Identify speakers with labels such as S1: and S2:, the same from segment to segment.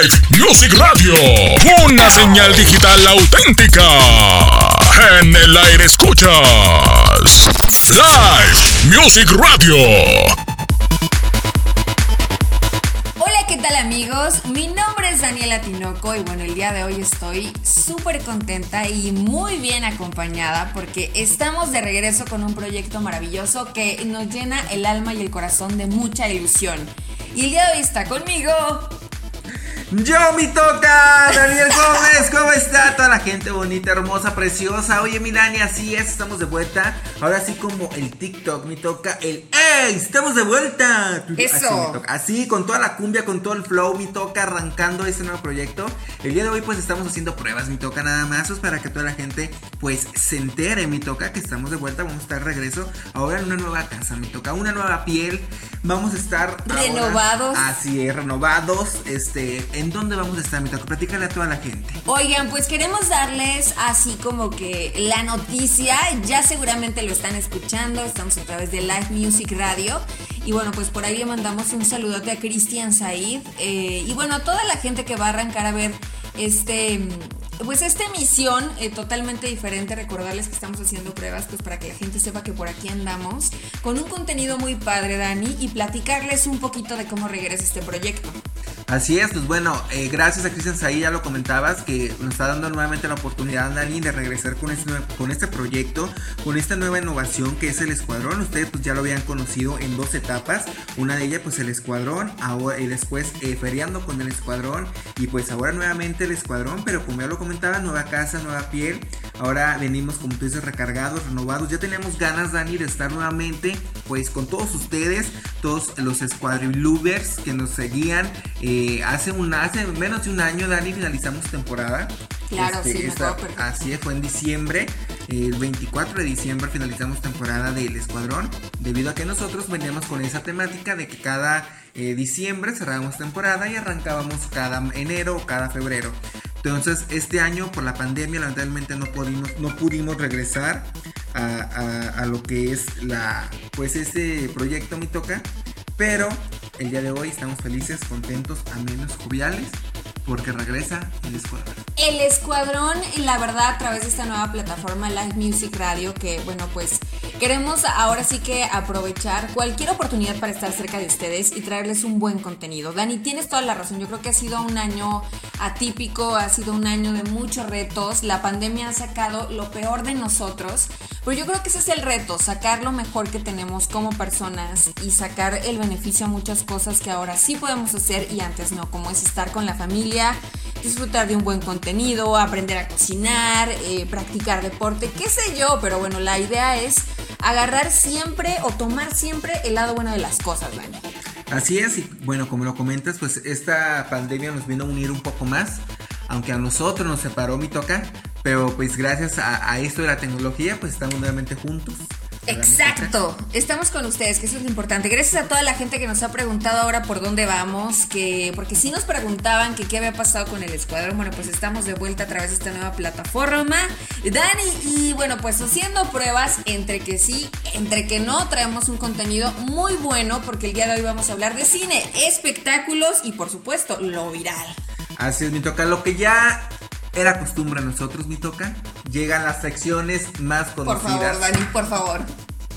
S1: Live Music Radio, una señal digital auténtica. En el aire escuchas Live Music Radio.
S2: Hola, ¿qué tal amigos? Mi nombre es Daniela Tinoco y bueno, el día de hoy estoy súper contenta y muy bien acompañada porque estamos de regreso con un proyecto maravilloso que nos llena el alma y el corazón de mucha ilusión. Y el día de hoy está conmigo
S3: yo, mi toca, Daniel Gómez, ¿cómo está toda la gente bonita, hermosa, preciosa? Oye, mi Dani, así es, estamos de vuelta. Ahora sí como el TikTok, mi toca, el ¡Ey! ¡Estamos de vuelta!
S2: Eso.
S3: Así, así, con toda la cumbia, con todo el flow, mi toca, arrancando este nuevo proyecto. El día de hoy, pues, estamos haciendo pruebas, mi toca, nada más, pues, para que toda la gente, pues, se entere, mi toca, que estamos de vuelta. Vamos a estar de regreso ahora en una nueva casa, mi toca, una nueva piel. Vamos a estar...
S2: Renovados.
S3: así es, renovados, este ¿En dónde vamos a estar, mi taco? Platícale a toda la gente.
S2: Oigan, pues queremos darles así como que la noticia, ya seguramente lo están escuchando, estamos a través de Live Music Radio. Y bueno, pues por ahí le mandamos un saludote a Cristian Said. Eh, y bueno, a toda la gente que va a arrancar a ver este pues esta emisión eh, totalmente diferente, recordarles que estamos haciendo pruebas pues para que la gente sepa que por aquí andamos con un contenido muy padre, Dani, y platicarles un poquito de cómo regresa este proyecto.
S3: Así es, pues bueno, eh, gracias a Cristian Saí, ya lo comentabas, que nos está dando nuevamente la oportunidad, Dani, de regresar con este, con este proyecto, con esta nueva innovación que es el escuadrón. Ustedes pues ya lo habían conocido en dos etapas, una de ellas pues el escuadrón, ahora, y después eh, feriando con el escuadrón, y pues ahora nuevamente el escuadrón, pero como ya lo comentaba, nueva casa, nueva piel, ahora venimos como tú dices recargados, renovados, ya tenemos ganas, Dani, de estar nuevamente pues con todos ustedes, todos los squadrilubers que nos seguían. Eh, hace, un, hace menos de un año, Dani, finalizamos temporada.
S2: Claro, este, sí,
S3: Así es, fue en diciembre, el 24 de diciembre finalizamos temporada del Escuadrón, debido a que nosotros veníamos con esa temática de que cada eh, diciembre cerrábamos temporada y arrancábamos cada enero o cada febrero. Entonces, este año por la pandemia, lamentablemente no pudimos, no pudimos regresar a, lo que es la, pues este proyecto Mi Toca. Pero el día de hoy estamos felices, contentos, amenos, joviales porque regresa el escuadrón.
S2: El escuadrón, la verdad, a través de esta nueva plataforma Live Music Radio, que bueno, pues queremos ahora sí que aprovechar cualquier oportunidad para estar cerca de ustedes y traerles un buen contenido. Dani, tienes toda la razón. Yo creo que ha sido un año atípico, ha sido un año de muchos retos. La pandemia ha sacado lo peor de nosotros, pero yo creo que ese es el reto, sacar lo mejor que tenemos como personas y sacar el beneficio a muchas cosas que ahora sí podemos hacer y antes no, como es estar con la familia disfrutar de un buen contenido, aprender a cocinar, eh, practicar deporte, qué sé yo, pero bueno, la idea es agarrar siempre o tomar siempre el lado bueno de las cosas, Dani.
S3: Así es, y bueno, como lo comentas, pues esta pandemia nos vino a unir un poco más, aunque a nosotros nos separó mi toca, pero pues gracias a, a esto de la tecnología, pues estamos nuevamente juntos
S2: Exacto, estamos con ustedes, que eso es lo importante. Gracias a toda la gente que nos ha preguntado ahora por dónde vamos, que porque si nos preguntaban que qué había pasado con el escuadrón, bueno, pues estamos de vuelta a través de esta nueva plataforma. Dani, y bueno, pues haciendo pruebas entre que sí, entre que no, traemos un contenido muy bueno porque el día de hoy vamos a hablar de cine, espectáculos y por supuesto lo viral.
S3: Así es, me toca lo que ya era costumbre a nosotros, mi toca. Llegan las secciones más conocidas.
S2: Por favor, Dani, por favor.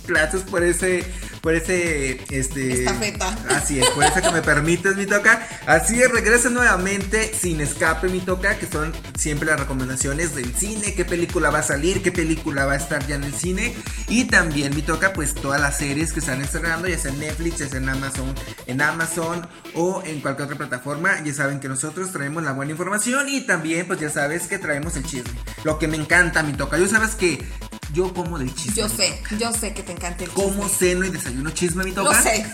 S3: Gracias por ese por ese este
S2: estafeta.
S3: Así es, por eso que me permites mi toca. Así es, regresa nuevamente sin escape mi toca, que son siempre las recomendaciones del cine, qué película va a salir, qué película va a estar ya en el cine y también mi toca pues todas las series que están estrenando, ya sea en Netflix, ya sea en Amazon, en Amazon o en cualquier otra plataforma. Ya saben que nosotros traemos la buena información y también pues ya sabes que traemos el chisme. Lo que me encanta mi toca. Yo sabes que yo como del chisme.
S2: Yo sé, yo sé que te encanta el
S3: chisme. Como ceno y desayuno chisme, mi toca.
S2: Lo sé.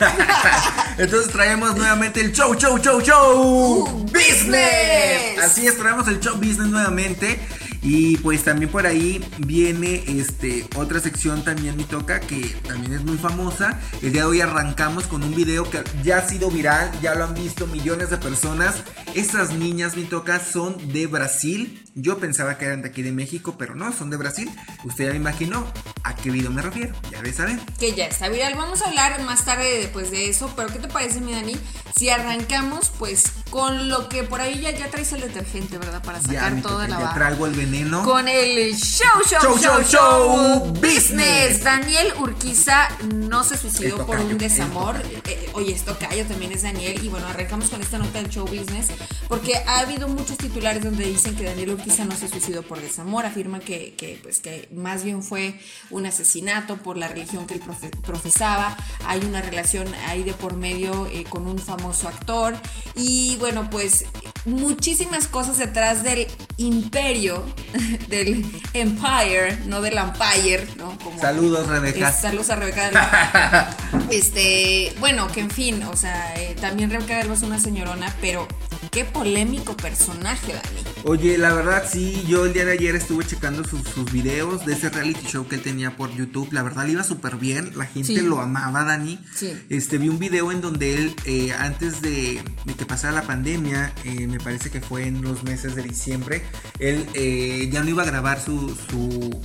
S3: Entonces traemos nuevamente el show, show, show, show.
S2: Uh, business.
S3: Así es, traemos el show business nuevamente. Y pues también por ahí viene este otra sección también mi toca que también es muy famosa. El día de hoy arrancamos con un video que ya ha sido viral, ya lo han visto millones de personas. Estas niñas mi toca son de Brasil. Yo pensaba que eran de aquí de México, pero no, son de Brasil. Usted ya me imaginó. ¿A qué video me refiero? Ya de saber.
S2: Que ya está viral. Vamos a hablar más tarde después de eso. Pero ¿qué te parece, mi Dani? Si arrancamos, pues, con lo que por ahí ya, ya traes el detergente, ¿verdad? Para sacar
S3: ya,
S2: de la
S3: Ya traigo el veneno.
S2: Con el show, show,
S3: Show,
S2: show,
S3: show,
S2: show, business.
S3: business.
S2: Daniel Urquiza no se suicidó por un desamor.
S3: el
S2: Eh, oye, esto callo también es Daniel. Y bueno, arrancamos con esta nota del show business. Porque ha habido muchos titulares donde dicen que Daniel Urquiza no se suicidó por desamor. Afirman que, que, pues, que más bien fue un asesinato por la religión que él profe- profesaba. Hay una relación ahí de por medio eh, con un famoso actor. Y bueno, pues muchísimas cosas detrás del imperio, del empire, no del empire, ¿no? Como-
S3: Saludos, Rebeca.
S2: Es- saludos a Rebeca. Este, bueno, que en fin, o sea, eh, también Rebeca del Mar es una señorona, pero qué polémico personaje, Dani.
S3: Oye, la verdad sí, yo el día de ayer estuve checando sus, sus videos de ese reality show que él tenía por YouTube. La verdad le iba súper bien, la gente
S2: Sí.
S3: lo amaba, Dani.
S2: Sí.
S3: Este, vi un video en donde él, eh, antes de, de que pasara la pandemia, eh, me parece que fue en los meses de diciembre, él eh, ya no iba a grabar su, su...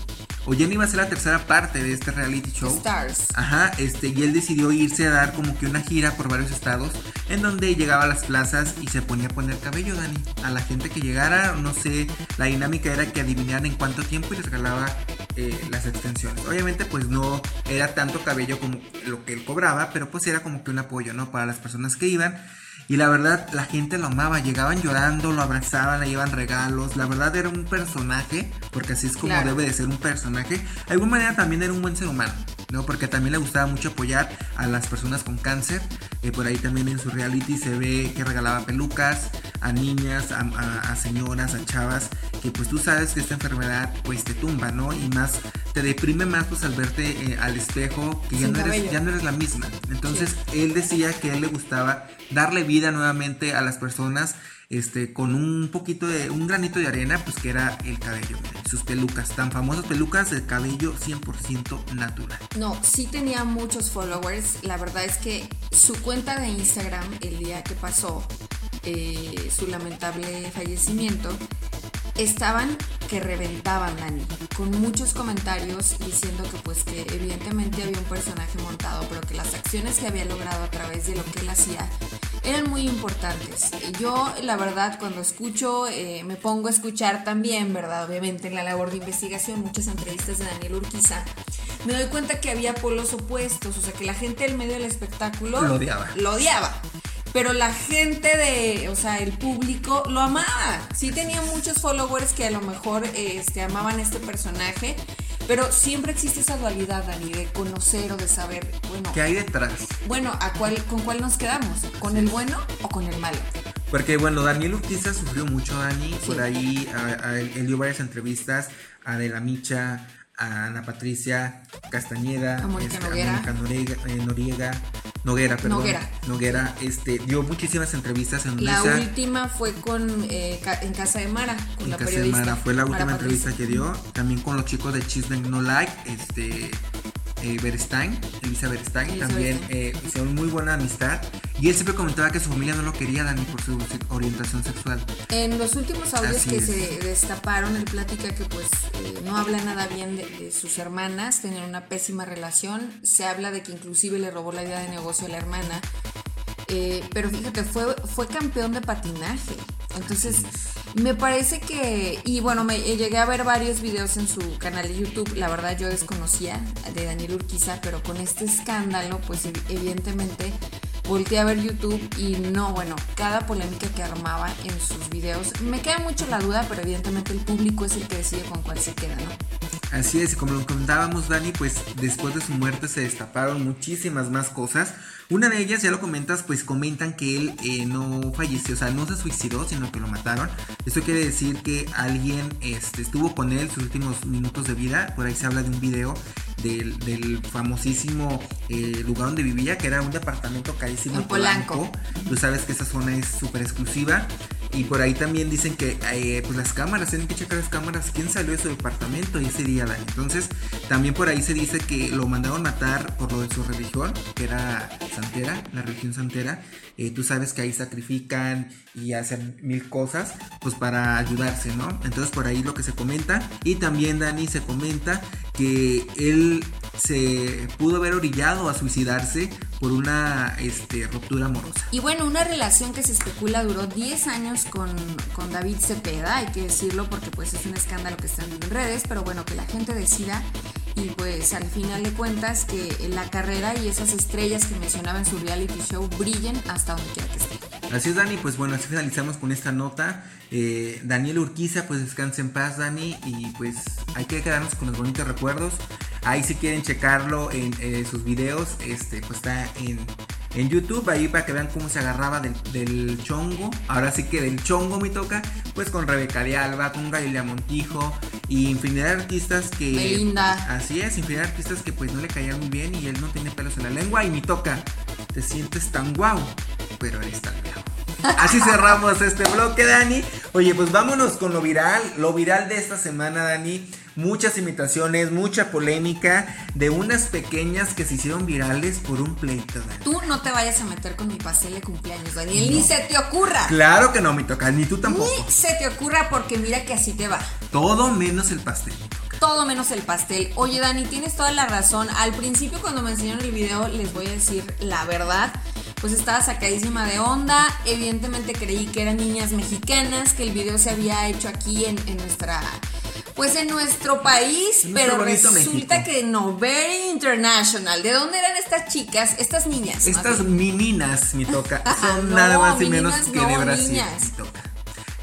S3: O ya no iba a ser la tercera parte de este reality show.
S2: Stars.
S3: Ajá, este, y él decidió irse a dar como que una gira por varios estados en donde llegaba a las plazas y se ponía a poner cabello, Dani. A la gente que llegara, no sé, la dinámica era que adivinaran en cuánto tiempo y les regalaba eh, las extensiones. Obviamente, pues no era tanto cabello como lo que él cobraba, pero pues era como que un apoyo, ¿no? Para las personas que iban. Y la verdad, la gente lo amaba, llegaban llorando, lo abrazaban, le llevaban regalos. La verdad era un personaje, porque así es como
S2: Claro.
S3: debe de ser un personaje. De alguna manera también era un buen ser humano, ¿no? Porque también le gustaba mucho apoyar a las personas con cáncer. Eh, por ahí también en su reality se ve que regalaba pelucas a niñas, a, a- a señoras, a chavas, que pues tú sabes que esta enfermedad pues te tumba, ¿no? Y más, te deprime más pues al verte eh, al espejo, que ya no, eres, ya no eres la misma. Entonces él decía que a él le gustaba darle vida nuevamente a las personas este, con un poquito de, un granito de arena, pues que era el cabello, sus pelucas, tan famosas pelucas de cabello 100% natural.
S2: No, sí tenía muchos followers. La verdad es que su cuenta de Instagram, el día que pasó eh, su lamentable fallecimiento, estaban que reventaban Dani, con muchos comentarios diciendo que pues que evidentemente había un personaje montado, pero que las acciones que había logrado a través de lo que él hacía eran muy importantes. Yo la verdad cuando escucho, eh, me pongo a escuchar también, ¿verdad? Obviamente en la labor de investigación, muchas entrevistas de Daniel Urquiza, me doy cuenta que había polos opuestos, o sea que la gente del medio del espectáculo
S3: Lo odiaba.
S2: Lo odiaba. Pero la gente de, o sea, el público lo amaba. Sí tenía muchos followers que a lo mejor este, amaban este personaje, pero siempre existe esa dualidad, Dani, de conocer o de saber, bueno,
S3: ¿Qué hay detrás?
S2: bueno, ¿a cuál, ¿con cuál nos quedamos? ¿Con el bueno o con el malo?
S3: Porque bueno, Daniel Urquiza sufrió mucho, Dani.
S2: Sí.
S3: Por ahí a- a él, él dio varias entrevistas a De la Micha, a Ana Patricia Castañeda,
S2: A Mónica
S3: este,
S2: Noguera.
S3: Noriega, eh, Noriega, Noguera, perdón.
S2: Noguera.
S3: Noguera, este, dio muchísimas entrevistas en
S2: La
S3: Luisa.
S2: última fue con eh, en Casa de Mara, con
S3: en
S2: la
S3: Casa de
S2: periodista.
S3: Mara, fue la
S2: Mara
S3: última
S2: Patricia.
S3: entrevista que dio. También con los chicos de Chisme No Like, este, eh, Berestain, Elisa Berestain.
S2: Elisa
S3: también eh, hicieron muy buena amistad. Y él siempre comentaba que su familia no lo quería, Dani, por su orientación sexual.
S2: En los últimos audios
S3: Así
S2: que
S3: es.
S2: se destaparon, él platica que pues eh, no habla nada bien de, de sus hermanas, tenían una pésima relación, se habla de que inclusive le robó la idea de negocio a la hermana, Eh, pero fíjate, fue, fue campeón de patinaje, entonces me parece que, y bueno, me eh, llegué a ver varios videos en su canal de YouTube, la verdad yo desconocía de Daniel Urquiza, pero con este escándalo, pues ev- evidentemente volteé a ver YouTube y no, bueno, cada polémica que armaba en sus videos, me queda mucho la duda, pero evidentemente el público es el que decide con cuál se queda, ¿no?
S3: Así es, y como lo comentábamos, Dani, pues después de su muerte se destaparon muchísimas más cosas. Una de ellas, ya lo comentas, pues comentan que él eh, no falleció, o sea, no se suicidó, sino que lo mataron. Esto quiere decir que alguien este, estuvo con él sus últimos minutos de vida. Por ahí se habla de un video del, del famosísimo eh, lugar donde vivía, que era un departamento carísimo
S2: En Polanco.
S3: Tú sabes que esa zona es súper exclusiva. Y por ahí también dicen que eh, pues las cámaras, tienen que checar las cámaras, quién salió de su departamento ese día. Entonces, también por ahí se dice que lo mandaron matar por lo de su religión, que era santera, la religión santera. Eh, tú sabes que ahí sacrifican y hacen mil cosas, pues para ayudarse, ¿no? Entonces por ahí lo que se comenta. Y también Dani se comenta que él se pudo haber orillado a suicidarse por una este, ruptura amorosa.
S2: Y bueno, una relación que se especula duró 10 años con, con David Cepeda, hay que decirlo porque pues es un escándalo que está en redes, pero bueno, que la gente decida y pues al final de cuentas que la carrera y esas estrellas que mencionaba en su reality show brillen hasta donde quiera que esté.
S3: Así es Dani, pues bueno, así finalizamos con esta nota. Eh, Daniel Urquiza, pues descanse en paz Dani y pues hay que quedarnos con los bonitos recuerdos. Ahí si quieren checarlo en eh, sus videos, este pues está en, en YouTube, ahí para que vean cómo se agarraba del, chongo. Ahora sí que del chongo me toca, pues con Rebeca de Alba, con Galilea Montijo y infinidad de artistas que...
S2: linda.
S3: Así es, infinidad de artistas que pues no le caían muy bien y él no tiene pelos en la lengua y me toca. Te sientes tan guau, pero eres tan guau. Así cerramos este bloque, Dani. Oye, pues vámonos con lo viral. Lo viral de esta semana, Dani muchas imitaciones, mucha polémica de unas pequeñas que se hicieron virales por un pleito.
S2: Tú no te vayas a meter con mi pastel de cumpleaños, Daniel, ni se te ocurra.
S3: Claro que no, me toca, ni tú tampoco.
S2: Ni se te ocurra porque mira que así te va.
S3: Todo menos el pastel.
S2: Todo menos el pastel. Oye, Dani, tienes toda la razón. Al principio cuando me enseñaron el video, les voy a decir la verdad pues estaba sacadísima de onda. Evidentemente creí que eran niñas mexicanas, que el video se había hecho aquí en, en nuestra pues en nuestro país, pero resulta que no, very international. ¿De dónde eran estas chicas, estas niñas?
S3: Estas meninas, mi toca, son nada más y menos que de Brasil, mi toca.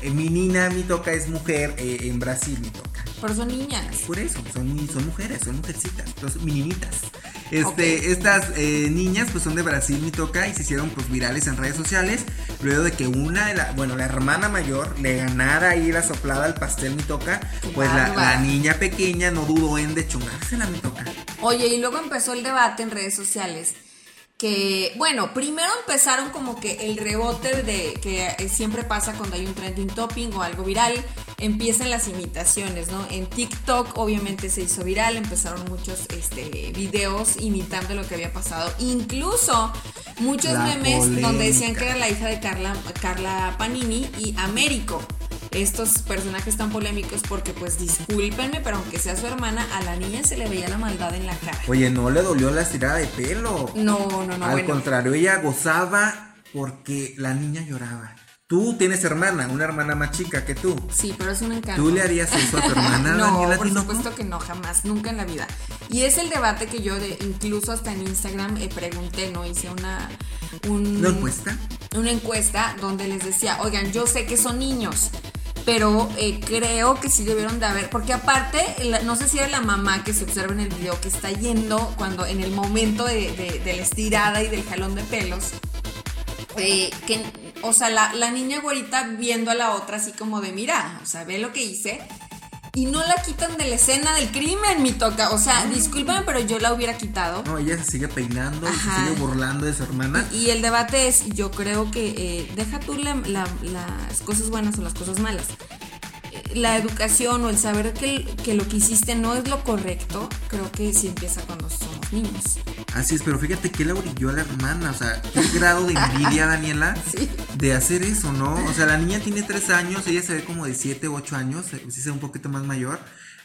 S3: Eh, mi nina, mi toca, es mujer eh, en Brasil, mi toca.
S2: Pero son niñas.
S3: Por eso, son, son mujeres, son mujercitas, son meninitas. Este, Estas eh, niñas pues son de Brasil, mi toca, y se hicieron pues virales en redes sociales. Luego de que una de la, bueno, la hermana mayor le ganara ahí la soplada al pastel, mi toca, pues la, niña pequeña no dudó en dechongársela, mi toca.
S2: Oye, y luego empezó el debate en redes sociales que, bueno, primero empezaron como que el rebote de que siempre pasa cuando hay un trending topping o algo viral, empiezan las imitaciones, ¿no? En TikTok obviamente se hizo viral, empezaron muchos este, videos imitando lo que había pasado, incluso muchos memes donde decían que era la hija de Carla, Carla Panini y Américo estos personajes tan polémicos porque pues discúlpenme, pero aunque sea su hermana, a la niña se le veía la maldad en la cara.
S3: Oye, no le dolió la estirada de pelo.
S2: No, no, no.
S3: Al contrario, ella gozaba porque la niña lloraba. Tú tienes hermana, una hermana más chica que tú.
S2: Sí, pero es un encanto.
S3: ¿Tú le harías eso a tu hermana?
S2: no, por supuesto que no, jamás, nunca en la vida. Y es el debate que yo, de, incluso hasta en Instagram, eh, pregunté, ¿no? Hice una...
S3: ¿Una encuesta?
S2: Una encuesta donde les decía, oigan, yo sé que son niños, pero eh, creo que sí debieron de haber, porque aparte, no sé si era la mamá que se observa en el video que está yendo cuando en el momento de, la estirada y del jalón de pelos, eh, que, o sea, la, la niña güerita viendo a la otra así como de, mira, o sea, ve lo que hice, y no la quitan de la escena del crimen, mi toca. O sea, discúlpame, pero yo la hubiera quitado.
S3: No, ella se sigue peinando, se sigue burlando de su hermana.
S2: Y, el debate es, yo creo que eh, deja tú las cosas buenas o las cosas malas la educación o el saber que, que, lo que hiciste no es lo correcto, creo que sí empieza cuando somos niños.
S3: Así es, pero fíjate que la orilló a la hermana, o sea, qué grado de envidia, Daniela, de hacer eso, ¿no? O sea, la niña tiene tres años, ella se ve como de siete u ocho años, si es un poquito más mayor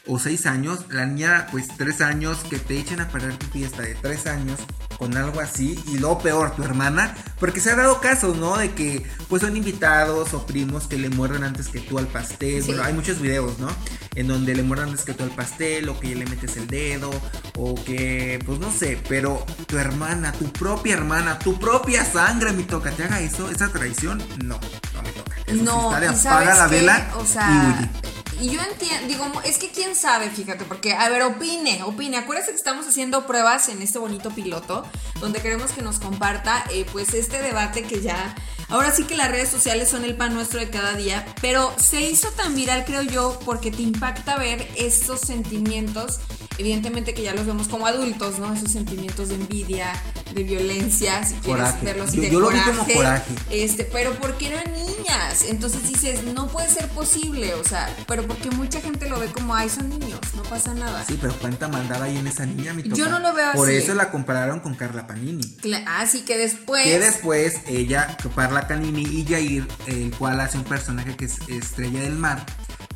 S3: o seis años, la niña pues tres años, que te echen a parar tu fiesta de tres años con algo así, y lo peor, tu hermana, porque se ha dado casos, ¿no? De que pues son invitados o primos que le muerden antes que tú al pastel, bueno, hay muchos videos, ¿no? En donde le muerden antes que tú al pastel, o que le metes el dedo, o que, pues no sé, pero tu hermana, tu propia hermana, tu propia sangre, mi toca, te haga eso, esa traición, no, no me toca.
S2: no, apaga la vela o sea, y yo entiendo, digo, es que quién sabe, fíjate, porque, a ver, opine, opine. Acuérdense que estamos haciendo pruebas en este bonito piloto, donde queremos que nos comparta, eh, pues, este debate que ya. Ahora sí que las redes sociales son el pan nuestro de cada día, pero se hizo tan viral, creo yo, porque te impacta ver estos sentimientos, evidentemente que ya los vemos como adultos, ¿no? Esos sentimientos de envidia, de violencia, si quieres verlo así,
S3: Yo-
S2: de
S3: yo lo vi como coraje.
S2: Este, pero porque eran niñas. Entonces dices, no puede ser posible, o sea, pero porque mucha gente lo ve como, ay, son niños, no pasa nada.
S3: Sí, pero cuánta maldad hay en esa niña, mi toca.
S2: Yo no lo veo
S3: Por
S2: así.
S3: eso la compararon con Carla Panini.
S2: Así que después.
S3: Que después ella, Carla Canini y Jair, el cual hace un personaje que es Estrella del Mar,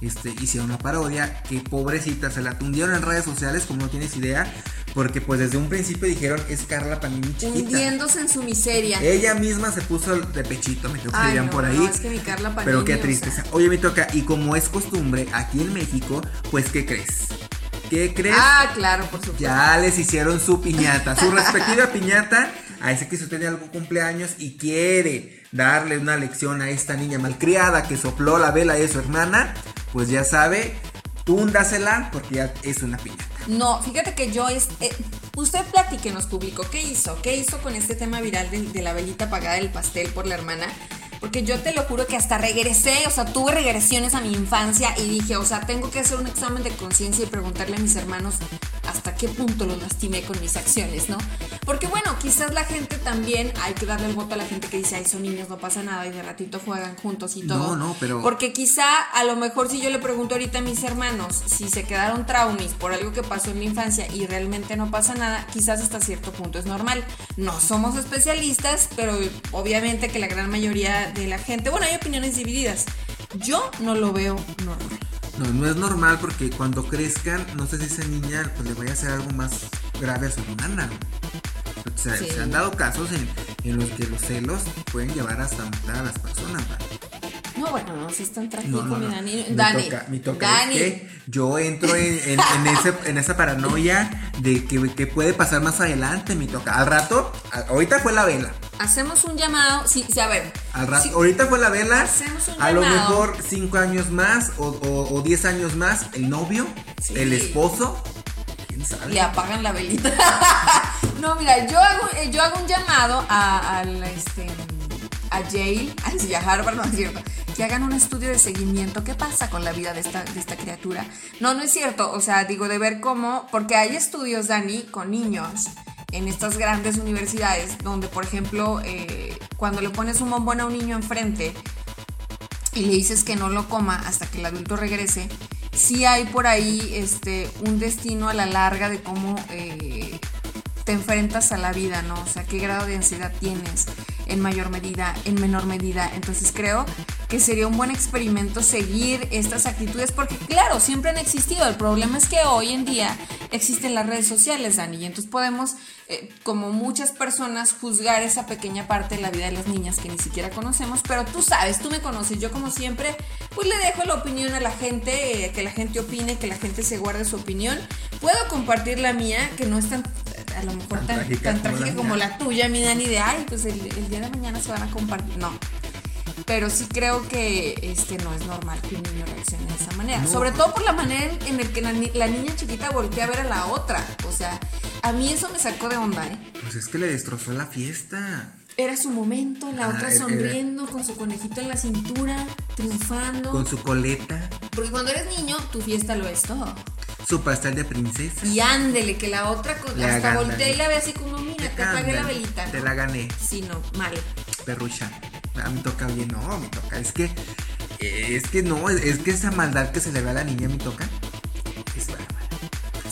S3: este, hicieron una parodia que pobrecita se la tundieron en redes sociales como no tienes idea, porque pues desde un principio dijeron es Carla Panini chiquita.
S2: hundiéndose en su miseria.
S3: Ella misma se puso de pechito, me toca
S2: no,
S3: por ahí.
S2: no, es que mi Carla Panini,
S3: Pero qué
S2: o
S3: tristeza.
S2: sea.
S3: Oye, me toca, y como es costumbre aquí en México, pues ¿qué crees? ¿Qué crees?
S2: Ah, claro, por supuesto.
S3: Ya les hicieron su piñata, su respectiva piñata. A ese que usted tiene algún cumpleaños y quiere darle una lección a esta niña malcriada que sopló la vela de su hermana, pues ya sabe, túndasela porque ya es una piñata.
S2: No, fíjate que yo es. eh, usted platíquenos, público, ¿qué hizo? ¿Qué hizo con este tema viral de, de la velita apagada del pastel por la hermana? Porque yo te lo juro que hasta regresé, o sea, tuve regresiones a mi infancia y dije, o sea, tengo que hacer un examen de conciencia y preguntarle a mis hermanos hasta qué punto los lastimé con mis acciones, ¿no? Porque bueno, quizás la gente también, hay que darle el voto a la gente que dice, ay, son niños, no pasa nada y de ratito juegan juntos y todo.
S3: No, no, pero-
S2: Porque quizá a lo mejor si yo le pregunto ahorita a mis hermanos si se quedaron traumis por algo que pasó en mi infancia y realmente no pasa nada, quizás hasta cierto punto es normal. No somos especialistas, pero obviamente que la gran mayoría de la gente, bueno, hay opiniones divididas. Yo no lo veo normal.
S3: No, no es normal porque cuando crezcan, no sé si esa niña pues, le vaya a hacer algo más grave a su hermana. O sea,
S2: Sí.
S3: se han dado casos en, en los que los celos pueden llevar hasta matar a las personas. ¿va?
S2: No, bueno, no seas tan trágico,
S3: No, no.
S2: Dani.
S3: Me
S2: Dani.
S3: toca, me toca.
S2: Dani.
S3: Es que yo entro en, en- en ese, en esa paranoia de que, que puede pasar más adelante, me toca. Al rato, a- ahorita fue la vela.
S2: Hacemos un llamado. Sí, sí, a ver.
S3: Al rato,
S2: sí,
S3: ahorita fue la vela.
S2: Hacemos un
S3: A lo mejor cinco años más o, o, o diez años más, el novio,
S2: Sí.
S3: el esposo. ¿Quién sabe?
S2: le apagan la velita. no, mira, yo hago, yo hago un llamado a, al, este, a Yale, a, Harvard, no es cierto, que hagan un estudio de seguimiento. ¿Qué pasa con la vida de esta, de esta criatura? No, no es cierto. O sea, digo, de ver cómo, porque hay estudios, Dani, con niños en estas grandes universidades, donde, por ejemplo, eh, cuando le pones un bombón a un niño enfrente, y le dices que no lo coma hasta que el adulto regrese, sí hay por ahí este, un destino a la larga de cómo eh, te enfrentas a la vida, ¿no? O sea, qué grado de ansiedad tienes en mayor medida, en menor medida. Entonces creo que sería un buen experimento seguir estas actitudes porque claro, siempre han existido. El problema es que hoy en día existen las redes sociales, Dani, y entonces podemos, eh, como muchas personas, juzgar esa pequeña parte de la vida de las niñas que ni siquiera conocemos, pero tú sabes, tú me conoces, yo como siempre, pues le dejo la opinión a la gente, eh, que la gente opine, que la gente se guarde su opinión. Puedo compartir la mía, que no es tan, a lo mejor
S3: Tan
S2: tan,
S3: trágica
S2: tan
S3: como la
S2: trágica como
S3: mía.
S2: la tuya, mi Dani, de, ay, pues el, el día de mañana se van a compartir. No. Pero sí creo que este no es normal que un niño reaccione de esa manera.
S3: No.
S2: Sobre todo por la manera en, que la, ni- la niña chiquita voltea a ver a la otra. O sea, a mí eso me sacó de onda, ¿eh?
S3: Pues es que le destrozó la fiesta.
S2: Era su momento, la
S3: Ah,
S2: otra
S3: era-
S2: sonriendo con su conejito en la cintura, triunfando.
S3: Con su coleta,
S2: Porque cuando eres niño, tu fiesta lo es todo.
S3: su pastel de princesa.
S2: Y ándele, que la otra
S3: Le
S2: hasta
S3: agarran.
S2: voltea y la ve así como, mira, te apagué la velita.
S3: Te la gané,
S2: Sí, no, mal.
S3: perrucha. A mí toca bien, no, me toca. Es que, es que no, es, que esa maldad que se le ve a la niña me toca. Es bárbara.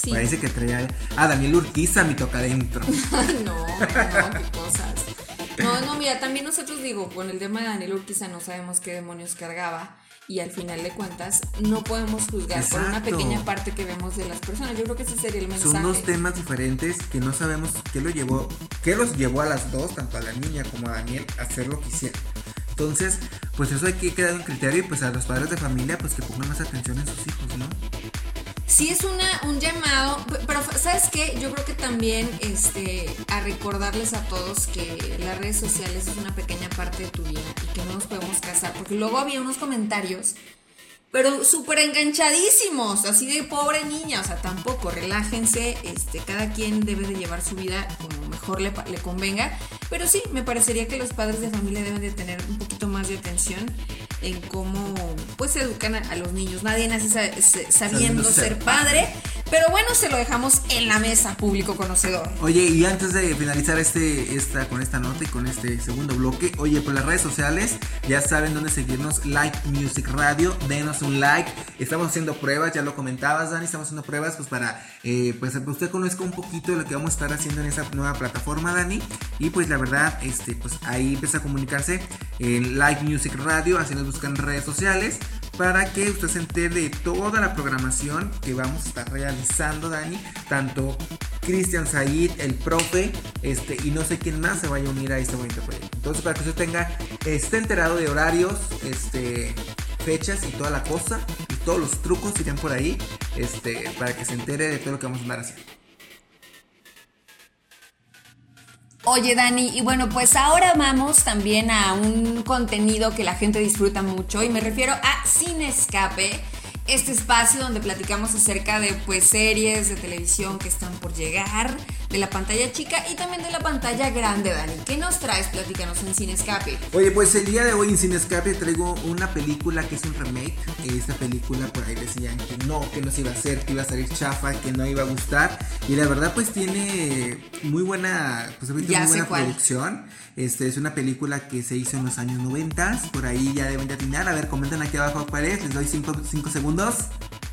S2: Sí.
S3: Parece que trae a, a Daniel Urquiza me toca adentro.
S2: Ay, no, no, qué cosas. No, no, mira, también nosotros digo, con el tema de Daniel Urquiza no sabemos qué demonios cargaba y al final de cuentas no podemos juzgar por una
S3: Exacto.
S2: pequeña parte que vemos de las personas. Yo creo que ese sería el mensaje.
S3: Son dos temas diferentes que no sabemos qué lo llevó, qué los llevó a las dos, tanto a la niña como a Daniel, a hacer lo que hicieron. Entonces, pues eso hay que quedar en criterio y pues a los padres de familia pues que pongan más atención en sus hijos, ¿no?
S2: Sí es una, un llamado, pe- pero ¿sabes qué? Yo creo que también este, a recordarles a todos que las redes sociales es una pequeña parte de tu vida y que no nos podemos casar, porque luego había unos comentarios, pero súper enganchadísimos, así de pobre niña, o sea, tampoco, relájense, este, cada quien debe de llevar su vida como mejor le, le convenga, pero sí, me parecería que los padres de familia deben de tener un poquito más de atención en cómo pues educan a, a los niños. Nadie nace sa- sa- sabiendo
S3: ser
S2: padre, Pero bueno, se lo dejamos en la mesa, público conocedor.
S3: Oye, y antes de finalizar este, esta, con esta nota y con este segundo bloque, oye, por las redes sociales ya saben dónde seguirnos, Like Music Radio, denos un like. Estamos haciendo pruebas, ya lo comentabas, Dani, estamos haciendo pruebas pues para eh, pues usted conozca un poquito lo que vamos a estar haciendo en esa nueva plataforma, Dani. Y pues la verdad, este, pues ahí empieza a comunicarse en Like Music Radio, así nos buscan redes sociales para que usted se entere de toda la programación que vamos a estar realizando, Dani. Tanto Cristian Said, el profe, este, y no sé quién más se vaya a unir a este bonito proyecto. Entonces, para que usted tenga, esté enterado de horarios, este, fechas y toda la cosa, y todos los trucos irán por ahí, este, para que se entere de todo lo que vamos a andar haciendo.
S2: Oye Dani, y bueno, pues ahora vamos también a un contenido que la gente disfruta mucho y me refiero a Sin Escape este espacio donde platicamos acerca de pues series de televisión que están por llegar, de la pantalla chica y también de la pantalla grande, Dani. ¿Qué nos traes? Platícanos en Cine Escape.
S3: Oye, pues el día de hoy en Cine Escape traigo una película que es un remake. Esta película por ahí decían que no, que no se iba a hacer, que iba a salir chafa, que no iba a gustar. Y la verdad pues tiene muy buena, pues, muy buena producción. Este es una película que se hizo en los años 90. Por ahí ya deben de atinar. A ver, comenten aquí abajo cuál es. Les doy 5 segundos.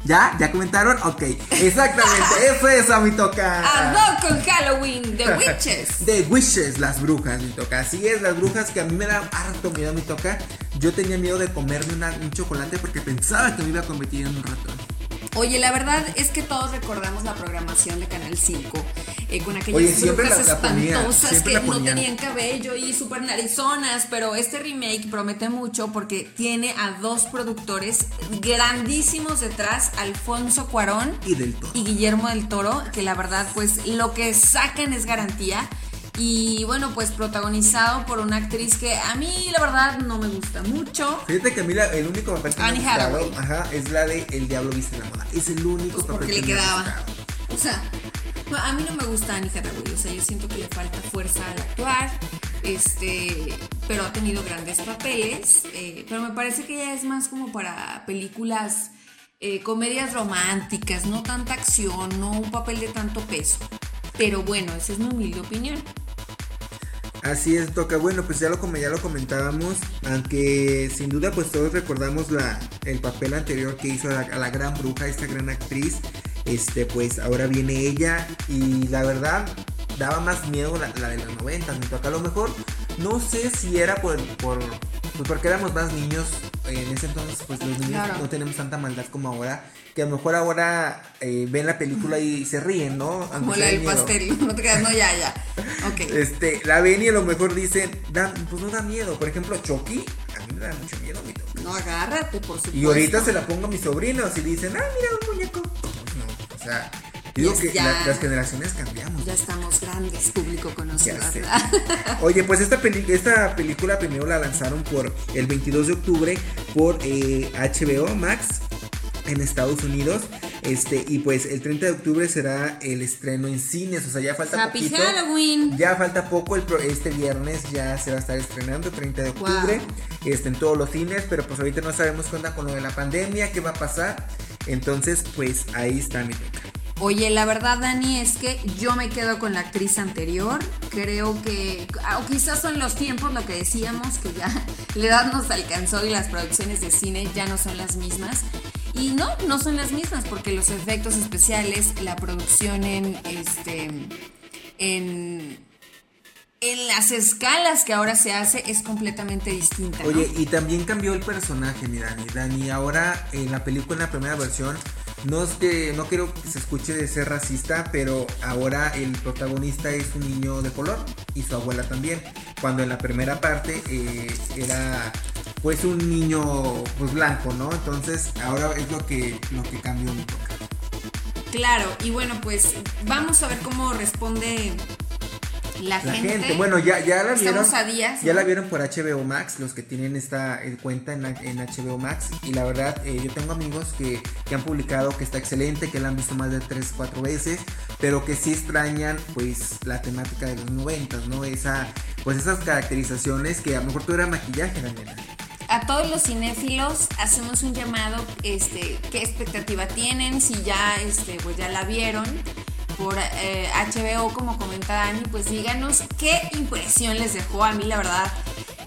S3: ¿Ya? ¿Ya comentaron? Ok, exactamente, eso es a mi toca.
S2: No, con Halloween, The Witches.
S3: The Witches, las brujas, mi toca. Así es, las brujas que a mí me da harto miedo, mi toca. Yo tenía miedo de comerme un chocolate porque pensaba que me iba a convertir en un ratón.
S2: Oye, la verdad es que todos recordamos la programación de Canal 5 eh, con aquellas brujas espantosas que no tenían cabello y super narizonas, pero este remake promete mucho porque tiene a dos productores grandísimos detrás, Alfonso Cuarón
S3: y,
S2: y Guillermo del Toro, que la verdad pues lo que sacan es garantía. Y bueno, pues protagonizado por una actriz que a mí la verdad no me gusta mucho.
S3: Fíjate que a mí el único papel que
S2: me ha
S3: ajá, es la de El Diablo Viste la Moda. Es el único
S2: pues
S3: papel
S2: que le quedaba. O sea, a mí no me gusta Annie Hathaway, o sea, yo siento que le falta fuerza al actuar, este, pero ha tenido grandes papeles, eh, pero me parece que ella es más como para películas, eh, comedias románticas, no tanta acción, no un papel de tanto peso. Pero bueno, esa es mi humilde opinión.
S3: Así es, toca. Bueno, pues ya lo, ya lo comentábamos, aunque sin duda pues todos recordamos la, el papel anterior que hizo a la, gran bruja, esta gran actriz. Este, pues ahora viene ella y la verdad daba más miedo la, de los 90, me toca. A lo mejor, no sé si era por, por pues porque éramos más niños en ese entonces, pues los niños no tenemos tanta maldad como ahora. Que a lo mejor ahora eh, ven la película y se ríen, ¿no?
S2: Como la del pastel, no te quedas, no, ya, ya. Ok.
S3: Este, la ven y a lo mejor dicen, pues no da miedo. Por ejemplo, Chucky, a mí me da mucho miedo, mi
S2: No, agárrate, por supuesto.
S3: Y ahorita se la pongo a mis sobrinos y dicen, ah, mira un muñeco. no, o sea. Digo que las generaciones cambiamos.
S2: Ya estamos grandes, público conocido.
S3: Oye, pues esta, esta película primero la lanzaron por el 22 de octubre por HBO eh, Max en Estados Unidos. Este, y pues el 30 de octubre será el estreno en cines. O sea, ya falta
S2: Happy Halloween.
S3: Ya falta poco. El este viernes ya se va a estar estrenando, 30 de octubre. Este, en todos los cines. Pero pues ahorita no sabemos qué onda con lo de la pandemia, qué va a pasar. Entonces, pues ahí está mi toca.
S2: Oye, la verdad, Dani, es que yo me quedo con la actriz anterior. Creo que, o quizás son los tiempos, lo que decíamos, que ya la edad nos alcanzó y las producciones de cine ya no son las mismas. Y no, no son las mismas, porque los efectos especiales, la producción en este. en en las escalas que ahora se hace es completamente distinta.
S3: Oye, y también cambió el personaje, mi Dani. Dani, ahora en la película, en la primera versión, no es que no quiero que se escuche de ser racista, pero ahora el protagonista es un niño de color y su abuela también. Cuando en la primera parte eh, era pues un niño pues blanco, ¿no? Entonces ahora es lo que lo que cambió mi toca.
S2: Claro, y bueno, pues vamos a ver cómo responde la, gente,
S3: Bueno, ya, ya la vieron. Ya la vieron por HBO Max, los que tienen esta eh, cuenta en, HBO Max. Y la verdad, eh, yo tengo amigos que, han publicado que está excelente, que la han visto más de 3, 4 veces, pero que sí extrañan pues la temática de los 90, ¿no? Esa, pues esas caracterizaciones que a lo mejor tú era maquillaje, la nena.
S2: a todos los cinéfilos hacemos un llamado, este, qué expectativa tienen, si ya, este, pues ya la vieron por eh, HBO, como comenta Dani, pues díganos qué impresión les dejó. A mí, la verdad,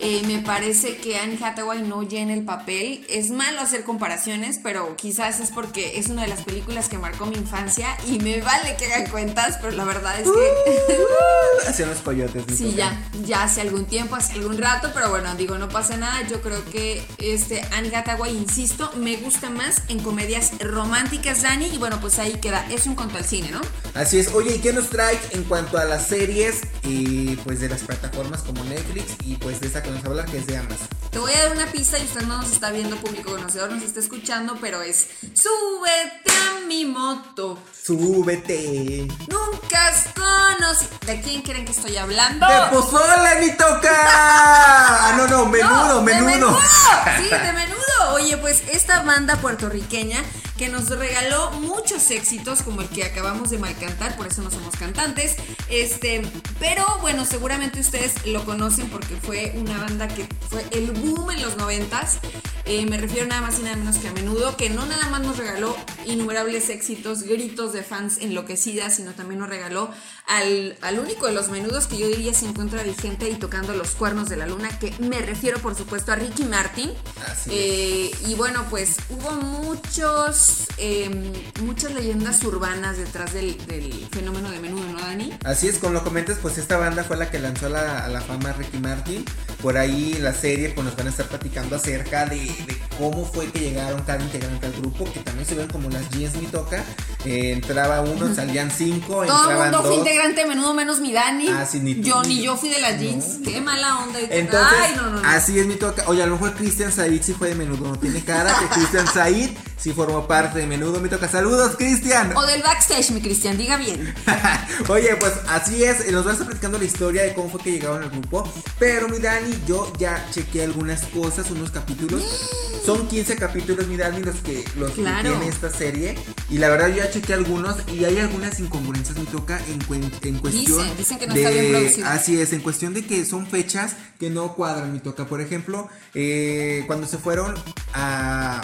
S2: eh, me parece que Anne Hathaway no llena el papel. Es malo hacer comparaciones, pero quizás es porque es una de las películas que marcó mi infancia y me vale que hagan cuentas, pero la verdad es que...
S3: Uh, Hacían los coyotes.
S2: Sí, ya, ya hace algún tiempo, hace algún rato, pero bueno, digo, no pasa nada. Yo creo que este Anne Hathaway, insisto, me gusta más en comedias románticas, Dani, y bueno, pues ahí queda. Es un conto al cine, ¿no?
S3: Así es. Oye, ¿y qué nos trae en cuanto a las series y pues de las plataformas como Netflix y pues de esa que nos habla que es de Amazon?
S2: Te voy a dar una pista y usted no nos está viendo, público conocedor, nos está escuchando, pero es súbete a mi moto.
S3: Súbete.
S2: Nunca has conocido. ¿De quién creen que estoy hablando?
S3: ¡De pozole, mi toca! Ah, no, no, menudo,
S2: No, de
S3: menudo.
S2: Sí, de menudo. Pues esta banda puertorriqueña que nos regaló muchos éxitos como el que acabamos de mal cantar, por eso no somos cantantes. Este, pero bueno, seguramente ustedes lo conocen porque fue una banda que fue el boom en los noventas. Eh, me refiero nada más y nada menos que a menudo, que no nada más nos regaló innumerables éxitos, gritos de fans enloquecidas, sino también nos regaló al, al único de los menudos que yo diría se encuentra vigente y tocando los cuernos de la luna, que me refiero por supuesto a Ricky Martin.
S3: Así
S2: Eh, y bueno, pues hubo muchos, eh, muchas leyendas urbanas detrás del, del fenómeno de menudo, ¿no, Dani?
S3: Así es, con lo comentas, pues esta banda fue la que lanzó a la, a la fama a Ricky Martin. Por ahí la serie, pues nos van a estar platicando acerca de, de cómo fue que llegaron cada integrante al grupo, que también se ven como las jeans mi toca. Eh, entraba uno, salían cinco,
S2: Todo el mundo fue integrante menudo menos mi Dani.
S3: Ah, sí, ni tú,
S2: yo
S3: ni yo.
S2: fui de las jeans. Qué mala onda.
S3: Entonces,
S2: Ay, no, no,
S3: así es mi toca. Oye, a lo mejor Cristian Said sí fue de menudo, no tiene cara que Cristian Said sí formó parte de menudo mi toca. Saludos, Cristian.
S2: O del backstage, mi Cristian, diga bien.
S3: Oye, pues así es, nos van a estar platicando la historia de cómo fue que llegaron al grupo. Pero mi Dani, yo ya chequé algunas cosas, unos capítulos. Son 15 capítulos, mi Dani, los que, los que tiene esta serie. Y la verdad, yo ya chequé algunos y hay algunas incongruencias, mi toca, en, cuen- en cuestión.
S2: Dicen, dicen que no está bien producido.
S3: Así es, en cuestión de que son fechas que no cuadran, mi toca. Por ejemplo, eh, cuando se fueron a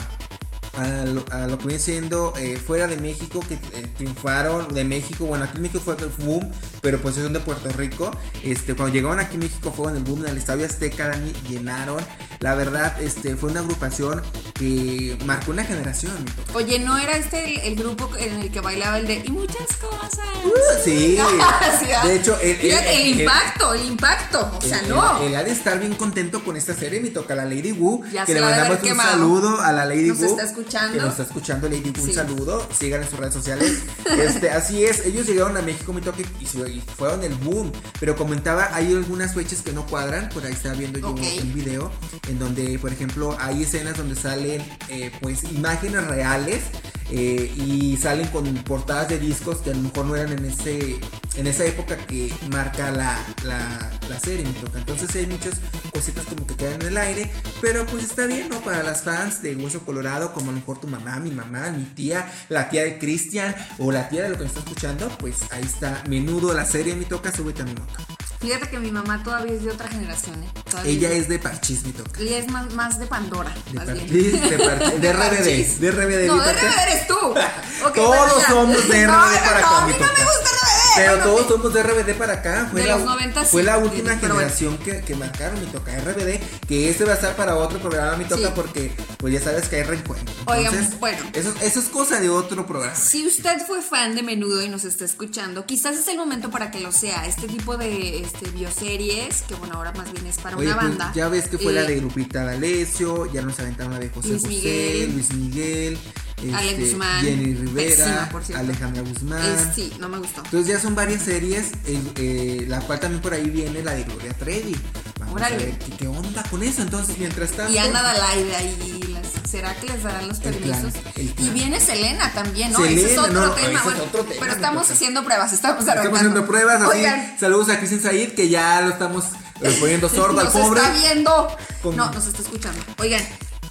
S3: a lo, a lo que viene siendo eh, fuera de México, que eh, triunfaron de México, bueno, aquí en México fue el boom, pero pues son de Puerto Rico. Este, cuando llegaron aquí en México fueron el boom del Estadio Azteca, Dani, llenaron. La verdad, este, fue una agrupación que marcó una generación.
S2: Oye, ¿no era este el, el grupo en el que bailaba el de y muchas cosas?
S3: Sí,
S2: Sí, ¿ah?
S3: de hecho, el,
S2: el,
S3: el- el-
S2: impacto, el impacto. O sea, no.
S3: Él, ha de estar bien contento con esta serie. Me toca la Lady Wu.
S2: Ya
S3: que le mandamos un
S2: quemado.
S3: saludo a la Lady
S2: Nos
S3: Wu.
S2: está escuchando.
S3: Que nos está escuchando Lady. Un
S2: Sí.
S3: saludo. Sigan en sus redes sociales. este, así es. Ellos llegaron a México, me toca y, fueron el boom. Pero comentaba, hay algunas fechas que no cuadran. Por ahí estaba viendo yo
S2: Ok.
S3: un video en donde, por ejemplo, hay escenas donde salen eh, pues imágenes reales. Eh, y salen con portadas de discos que a lo mejor no eran en ese en esa época que marca la, la, la serie me toca entonces hay muchas cositas como que quedan en el aire pero pues está bien no para las fans de Hueso Colorado como a lo mejor tu mamá mi mamá mi tía la tía de Cristian o la tía de lo que me está escuchando pues ahí está menudo la serie me toca súbete a mi moto
S2: Fíjate que mi mamá todavía es de otra generación, ¿eh? Todavía
S3: ella es de Parchís me toca
S2: Ella es más, más de Pandora,
S3: de
S2: más bien.
S3: De, Parchís, de RBD
S2: Parchís.
S3: de RBD
S2: No,
S3: mi
S2: de. RBD eres tú.
S3: Todos somos de RBD
S2: No,
S3: para
S2: no, a mí
S3: mi
S2: no me gusta RBD.
S3: Pero todos
S2: sí.
S3: somos de RBD para acá. Fue
S2: De
S3: la,
S2: los 90
S3: fue la última
S2: sí,
S3: generación que, que marcaron mi toca RBD. Que este va a estar para otro programa mi toca
S2: Sí.
S3: porque pues ya sabes que hay reencuentro.
S2: Oigan, bueno.
S3: Eso, eso es cosa de otro programa.
S2: Si usted fue fan de Menudo y nos está escuchando, quizás es el momento para que lo sea. Este tipo de este, bioseries, que bueno, ahora más bien es para
S3: Oye,
S2: una
S3: pues,
S2: banda.
S3: ya ves que fue la
S2: eh,
S3: de Grupita D'Alessio, ya nos aventaron la de José
S2: Luis
S3: José,
S2: Miguel,
S3: Luis Miguel, Este,
S2: Guzmán,
S3: Jenny
S2: pésima,
S3: Rivera,
S2: cierto.
S3: Alejandra Guzmán.
S2: eh, sí, no me gustó.
S3: Entonces ya son varias series, eh, eh, la cual también por ahí viene la de Gloria Trevi. Vamos
S2: Órale.
S3: a ver qué, qué onda con eso. Entonces, mientras tanto...
S2: Y Ana Dalai de ahí, las- ¿será que les darán los permisos?
S3: plan,
S2: Y viene Selena también, ¿no? ese es
S3: Selena,
S2: otro
S3: no,
S2: tema.
S3: ese es
S2: bueno,
S3: otro tema,
S2: pero
S3: me
S2: estamos haciendo pruebas, estamos
S3: Estamos
S2: arrancando.
S3: haciendo pruebas así.
S2: Oigan,
S3: Saludos a Cristian Said, que ya lo estamos eh, poniendo sordo al
S2: nos
S3: pobre.
S2: está viendo.
S3: Con-
S2: No, nos está escuchando. Oigan,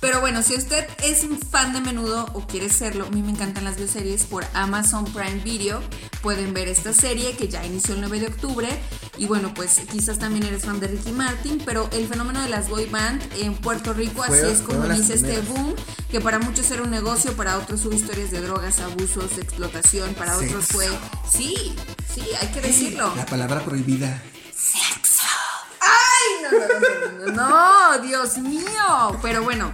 S2: pero bueno, si usted es un fan de menudo o quiere serlo, a mí me encantan las bioseries por Amazon Prime Video, pueden ver esta serie que ya inició el 9 de octubre. Y bueno, pues quizás también eres fan de Ricky Martin, pero el fenómeno de las boy band en Puerto Rico, así es como dice este boom, que para muchos era un negocio, para otros hubo historias de drogas, abusos, explotación, para otros fue, sí, sí, hay que decirlo.
S3: La palabra prohibida.
S2: Sexo. Ay, no, no, no, no, no, Dios mío. Pero bueno,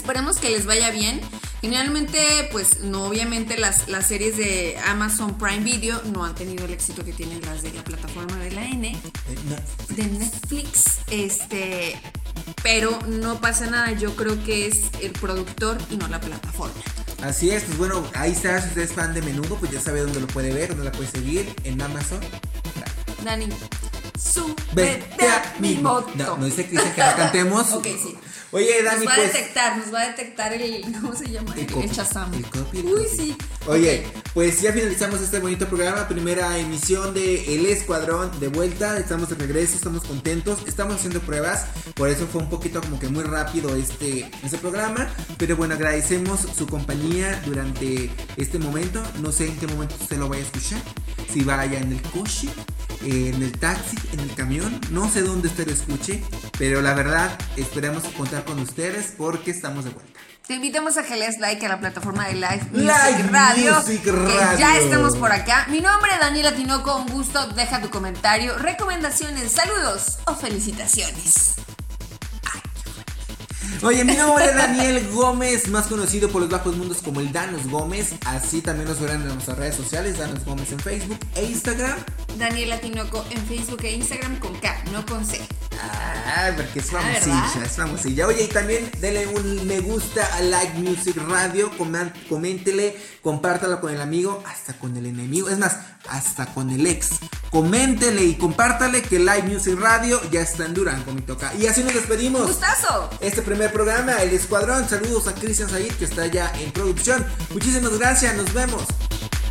S2: esperemos que les vaya bien. Generalmente, pues no, obviamente las, las series de Amazon Prime Video no han tenido el éxito que tienen las de la plataforma de la N, de Netflix, este, pero no pasa nada, yo creo que es el productor y no la plataforma.
S3: Así es, pues bueno, ahí está, si usted es fan de Menudo, pues ya sabe dónde lo puede ver, dónde la puede seguir, en Amazon.
S2: Dani, súbete a mi moto.
S3: No, no dice Cristian que la cantemos.
S2: ok, sí.
S3: Oye, Dani,
S2: nos va
S3: pues.
S2: a detectar, nos va a detectar el. ¿Cómo se llama? El, el, chazam.
S3: El copy, el
S2: Uy,
S3: copy.
S2: sí.
S3: Oye, pues ya finalizamos este bonito programa. Primera emisión de El Escuadrón de vuelta. Estamos de regreso, estamos contentos. Estamos haciendo pruebas. Por eso fue un poquito como que muy rápido este, este programa. Pero bueno, agradecemos su compañía durante este momento. No sé en qué momento usted lo vaya a escuchar. Si vaya en el coche, en el taxi, en el camión. No sé dónde usted lo escuche. Pero la verdad, esperamos contar con ustedes porque estamos de vuelta.
S2: Te invitamos a que le des like a la plataforma de Live Music
S3: Live
S2: Radio.
S3: Music
S2: que
S3: Radio.
S2: ya estamos por acá. Mi nombre es Daniela Tinoco. Un gusto. Deja tu comentario, recomendaciones, saludos o felicitaciones.
S3: Oye, mi nombre es Daniel Gómez, más conocido por los bajos mundos como el Danos Gómez. Así también nos verán en nuestras redes sociales, Danos Gómez en Facebook e Instagram.
S2: Daniela Tinoco en Facebook e Instagram con K, no con C.
S3: Ah, porque es
S2: Ah,
S3: famosilla, es famosilla. Oye, y también denle un me gusta a Like Music Radio, coméntele, compártalo con el amigo, hasta con el enemigo, es más, hasta con el ex. Coméntele y compártale que Like Music Radio ya está en Durango, mi toca. Y así nos despedimos.
S2: ¡Gustazo!
S3: Este primer programa, El Escuadrón. Saludos a Cristian Said, que está ya en producción. Muchísimas gracias, nos vemos.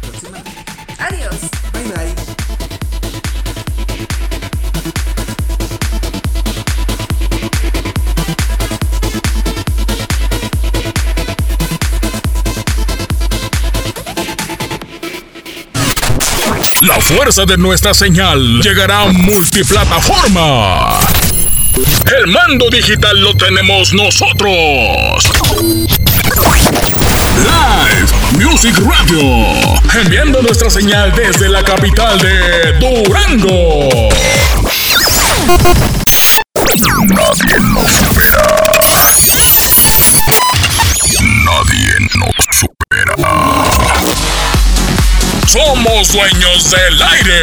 S3: próximamente.
S2: Adiós.
S3: Bye bye.
S1: La fuerza de nuestra señal llegará a multiplataforma. El mando digital lo tenemos nosotros. Live Music Radio. Enviando nuestra señal desde la capital de Durango. Nadie nos Somos dueños del aire.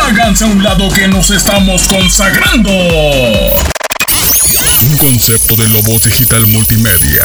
S1: Háganse a un lado que nos estamos consagrando. Un concepto de Lobos Digital Multimedia.